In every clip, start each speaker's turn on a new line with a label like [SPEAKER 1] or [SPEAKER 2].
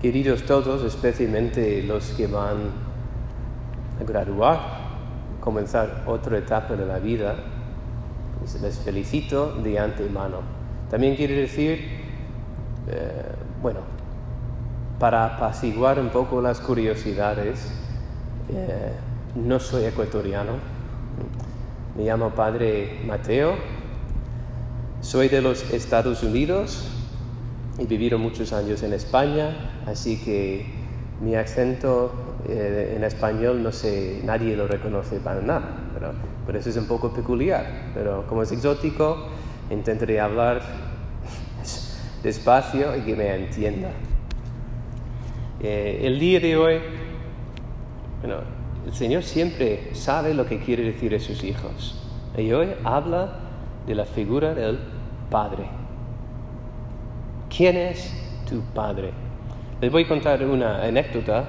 [SPEAKER 1] Queridos todos, especialmente los que van a graduar, comenzar otra etapa de la vida, les felicito de antemano. También quiero decir, eh, bueno, para apaciguar un poco las curiosidades, eh, no soy ecuatoriano, me llamo Padre Mateo, soy de los Estados Unidos, he vivido muchos años en España, así que mi acento eh, en español no sé, nadie lo reconoce para nada, pero, eso es un poco peculiar, pero como es exótico, intentaré hablar despacio y que me entienda. Eh, el día de hoy, bueno, el Señor siempre sabe lo que quiere decir a sus hijos. Y hoy habla de la figura del Padre. ¿Quién es tu Padre? Les voy a contar una anécdota,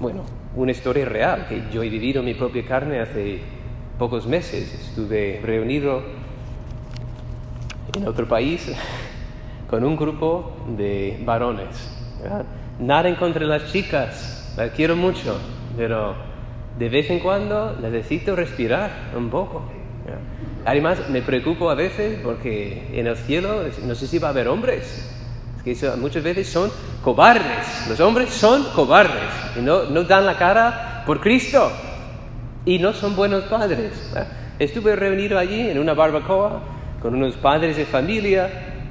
[SPEAKER 1] bueno, una historia real que yo he vivido en mi propia carne hace pocos meses. Estuve reunido en otro país con un grupo de varones. Nada en contra de las chicas, las quiero mucho, pero de vez en cuando necesito respirar un poco. Además, me preocupo a veces porque en el cielo no sé si va a haber hombres que muchas veces son cobardes. Los hombres son cobardes y no, no dan la cara por Cristo y no son buenos padres. Estuve reunido allí en una barbacoa con unos padres de familia,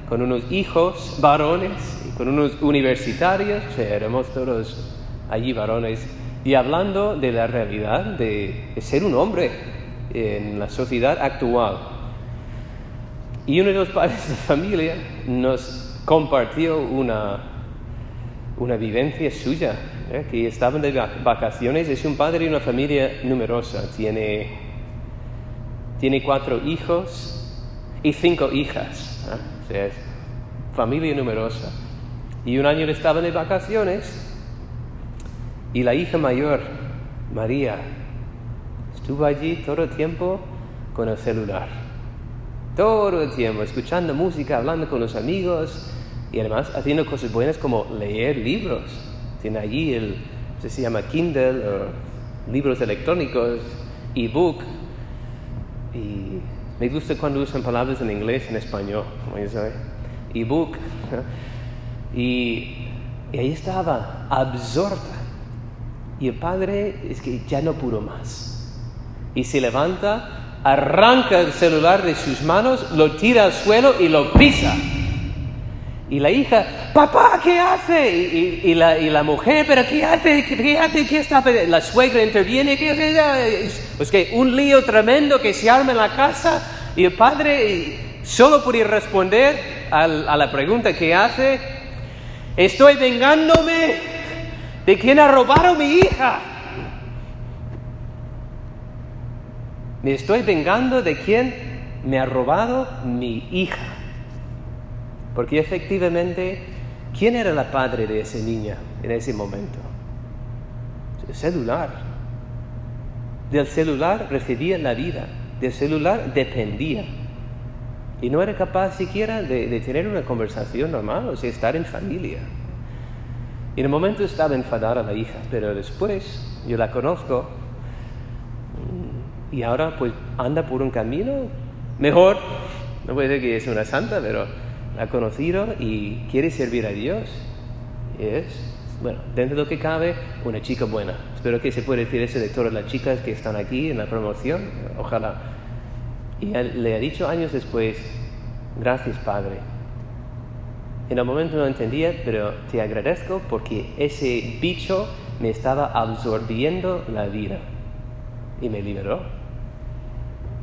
[SPEAKER 1] con unos hijos varones y con unos universitarios, o sea, éramos todos allí varones, y hablando de la realidad de, de ser un hombre en la sociedad actual. Y uno de los padres de familia nos compartió una, una vivencia suya, ¿eh? que estaban de vacaciones, es un padre y una familia numerosa, tiene, tiene cuatro hijos y cinco hijas, ¿eh? o sea, es familia numerosa. Y un año estaban de vacaciones y la hija mayor, María, estuvo allí todo el tiempo con el celular todo el tiempo, escuchando música, hablando con los amigos y además haciendo cosas buenas como leer libros. Tiene allí el, se llama Kindle o libros electrónicos, ebook. Y me gusta cuando usan palabras en inglés en español, como ya saben. Ebook. Y, y ahí estaba, absorta. Y el padre es que ya no pudo más. Y se levanta arranca el celular de sus manos, lo tira al suelo y lo pisa. Y la hija, papá, ¿qué hace? Y, la, mujer, ¿pero qué hace? ¿Qué, hace? ¿Qué está La suegra interviene, ¿qué hace? Pues que un lío tremendo que se arma en la casa y el padre solo podía responder a la pregunta que hace, estoy vengándome de quien ha robado a mi hija. Me estoy vengando de quien me ha robado mi hija. Porque efectivamente, ¿quién era la padre de esa niña en ese momento? El celular. Del celular recibía la vida, del celular dependía. Y no era capaz siquiera de, tener una conversación normal, o sea, estar en familia. Y en el momento estaba enfadada la hija, pero después yo la conozco y ahora pues anda por un camino mejor. No puede ser que es una santa, pero ha conocido y quiere servir a Dios. Es, bueno, dentro de lo que cabe, una chica buena. Espero que se pueda decir eso de todas las chicas que están aquí en la promoción. Ojalá. Y le ha dicho años después, gracias Padre. En el momento no entendía, pero te agradezco porque ese bicho me estaba absorbiendo la vida y me liberó.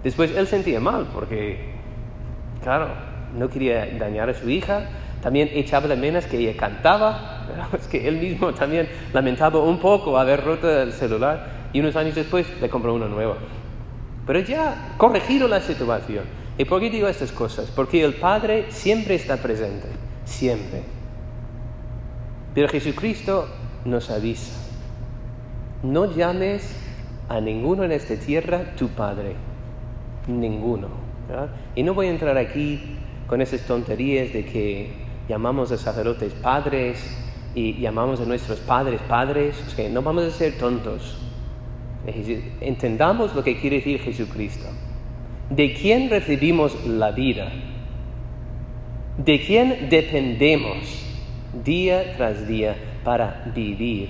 [SPEAKER 1] Después él sentía mal porque, claro, no quería dañar a su hija. También echaba de menos que ella cantaba. Es que él mismo también lamentaba un poco haber roto el celular. Y unos años después le compró uno nuevo. Pero ya corregido la situación. ¿Y por qué digo estas cosas? Porque el Padre siempre está presente. Siempre. Pero Jesucristo nos avisa. No llames a ninguno en esta tierra tu Padre ninguno. Y no voy a entrar aquí con esas tonterías de que llamamos a sacerdotes padres y llamamos a nuestros padres padres, que no vamos a ser tontos. Entendamos lo que quiere decir Jesucristo. ¿De quién recibimos la vida? ¿De quién dependemos día tras día para vivir?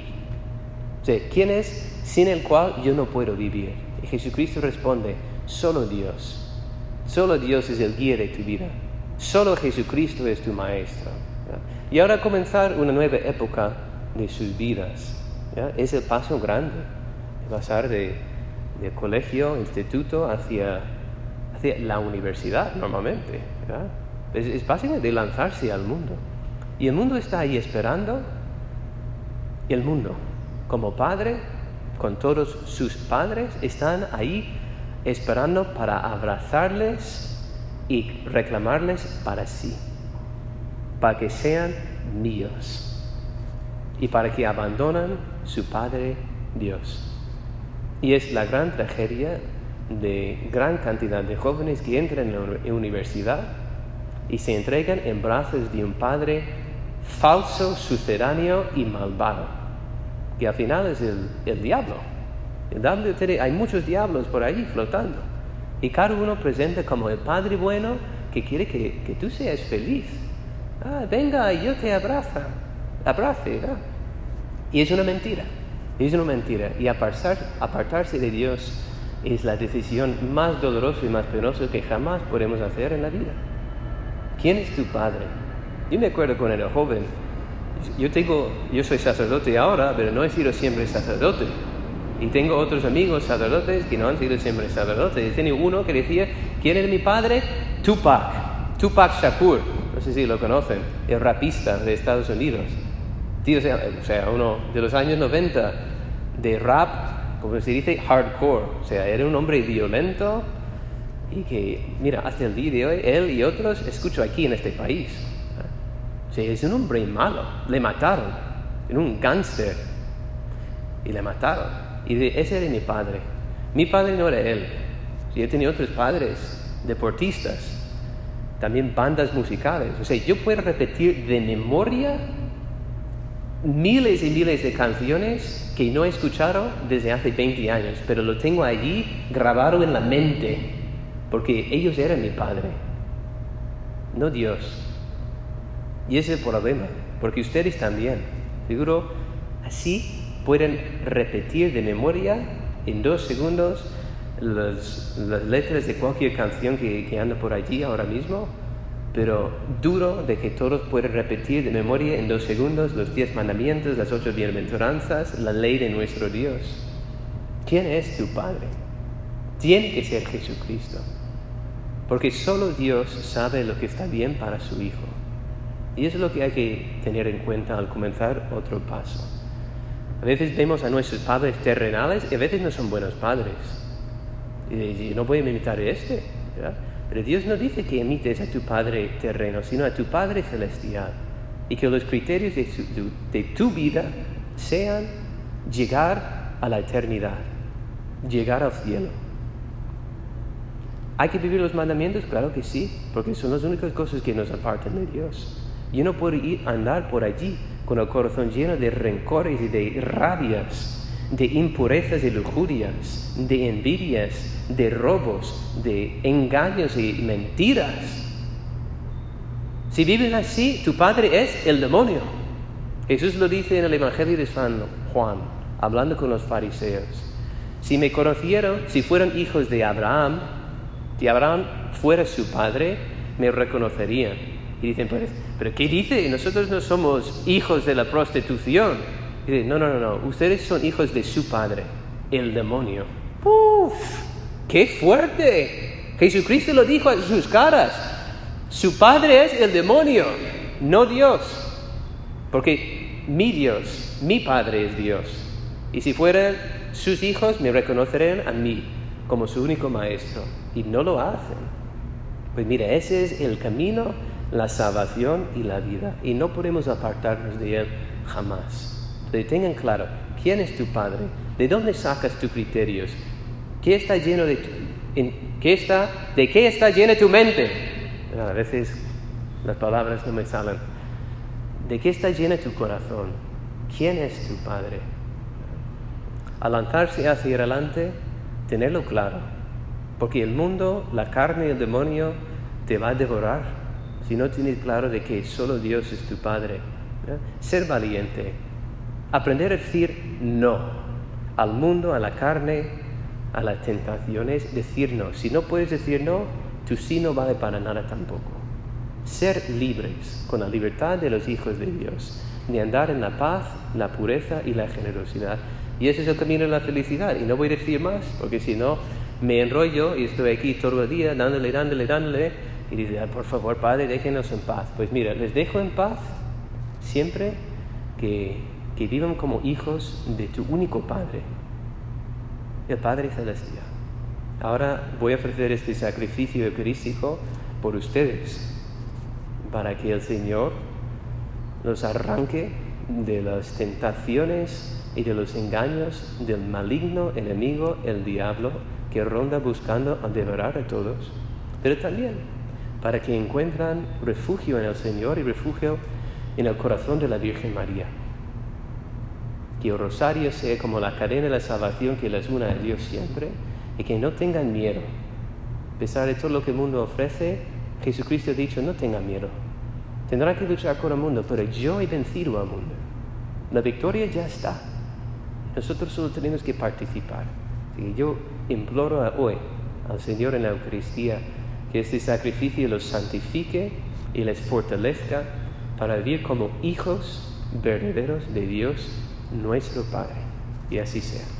[SPEAKER 1] O ¿quién es sin el cual yo no puedo vivir? Y Jesucristo responde, solo Dios. Solo Dios es el guía de tu vida. Solo Jesucristo es tu maestro. Y ahora comenzar una nueva época de sus vidas. Es el paso grande, de pasar de, colegio, instituto, hacia, hacia, la universidad normalmente. Es, es básicamente lanzarse al mundo. Y el mundo está ahí esperando. Y el mundo, como padre, con todos sus padres, están ahí esperando para abrazarles y reclamarles para sí para que sean míos y para que abandonen su Padre Dios. Y es la gran tragedia de gran cantidad de jóvenes que entran en la universidad y se entregan en brazos de un padre falso, sucedáneo y malvado, que al final es el, diablo. hay muchos diablos por allí flotando y cada uno presenta como el padre bueno que quiere que, que tú seas feliz Ah, venga, yo te abrazo, abrace, Y es una mentira, es una mentira. Y apartarse de Dios es la decisión más dolorosa y más penosa que jamás podemos hacer en la vida. ¿Quién es tu padre? Yo me acuerdo cuando era joven, yo, tengo, yo soy sacerdote ahora, pero no he sido siempre sacerdote. Y tengo otros amigos sacerdotes que no han sido siempre sacerdotes. Y tenía uno que decía, ¿quién es mi padre? Tupac, Tupac Shakur no sé si lo conocen, el rapista de Estados Unidos. Tío, o sea, uno de los años 90 de rap, como se dice, hardcore. O sea, era un hombre violento y que, mira, hasta el día de hoy, él y otros escucho aquí en este país. O sea, es un hombre malo. Le mataron. Era un gángster. Y le mataron. Y ese era mi padre. Mi padre no era él. Yo tenía otros padres, deportistas también bandas musicales. O sea, yo puedo repetir de memoria miles y miles de canciones que no he escuchado desde hace 20 años, pero lo tengo allí grabado en la mente, porque ellos eran mi padre, no Dios. Y ese es el problema, porque ustedes también, seguro, así pueden repetir de memoria en dos segundos las, letras de cualquier canción que, anda por allí ahora mismo, pero duro de que todos pueden repetir de memoria en dos segundos los diez mandamientos, las ocho bienaventuranzas, la ley de nuestro Dios. ¿Quién es tu Padre? Tiene que ser Jesucristo, porque solo Dios sabe lo que está bien para su Hijo. Y eso es lo que hay que tener en cuenta al comenzar otro paso. A veces vemos a nuestros padres terrenales y a veces no son buenos padres. Y no a imitar este. Pero Dios no dice que imites a tu Padre terreno, sino a tu Padre celestial. Y que los criterios de, tu vida sean llegar a la eternidad, llegar al cielo. ¿Hay que vivir los mandamientos? Claro que sí, porque son las únicas cosas que nos apartan de Dios. Yo no puedo ir a andar por allí con el corazón lleno de rencores y de rabias de impurezas y lujurias, de envidias, de robos, de engaños y mentiras. Si vives así, tu padre es el demonio. Jesús lo dice en el Evangelio de San Juan, hablando con los fariseos. Si me conocieron, si fueran hijos de Abraham, si Abraham fuera su padre, me reconocerían. Y dicen, pero, ¿pero qué dice? Nosotros no somos hijos de la prostitución no, no, no, no, ustedes son hijos de su padre, el demonio. ¡Uf! ¡Qué fuerte! Jesucristo lo dijo a sus caras. Su padre es el demonio, no Dios. Porque mi Dios, mi padre es Dios. Y si fueran sus hijos, me reconocerían a mí como su único maestro. Y no lo hacen. Pues mira, ese es el camino, la salvación y la vida. Y no podemos apartarnos de él jamás tengan claro quién es tu Padre, de dónde sacas tus criterios, qué está lleno de qué está, de qué está llena tu mente. A veces las palabras no me salen. ¿De qué está lleno tu corazón? ¿Quién es tu Padre? Al lanzarse hacia adelante, tenerlo claro, porque el mundo, la carne y el demonio te va a devorar si no tienes claro de que solo Dios es tu Padre. Ser valiente, aprender a decir no al mundo, a la carne, a las tentaciones, decir no. Si no puedes decir no, tu sí no vale para nada tampoco. Ser libres con la libertad de los hijos de Dios, de andar en la paz, la pureza y la generosidad. Y ese es el camino de la felicidad. Y no voy a decir más, porque si no, me enrollo y estoy aquí todo el día dándole, dándole, dándole. Y dice, por favor, Padre, déjenos en paz. Pues mira, les dejo en paz siempre que, que vivan como hijos de tu único Padre, el Padre Celestial. Ahora voy a ofrecer este sacrificio eucarístico por ustedes, para que el Señor los arranque de las tentaciones y de los engaños del maligno enemigo, el diablo, que ronda buscando a devorar a todos, pero también para que encuentran refugio en el Señor y refugio en el corazón de la Virgen María. Que el rosario sea como la cadena de la salvación que les une a Dios siempre y que no tengan miedo. A pesar de todo lo que el mundo ofrece, Jesucristo ha dicho, no tengan miedo. Tendrán que luchar con el mundo, pero yo he vencido al mundo. La victoria ya está. Nosotros solo tenemos que participar. Y yo imploro hoy al Señor en la Eucaristía que este sacrificio los santifique y les fortalezca para vivir como hijos verdaderos de Dios, nuestro Padre. Y así sea.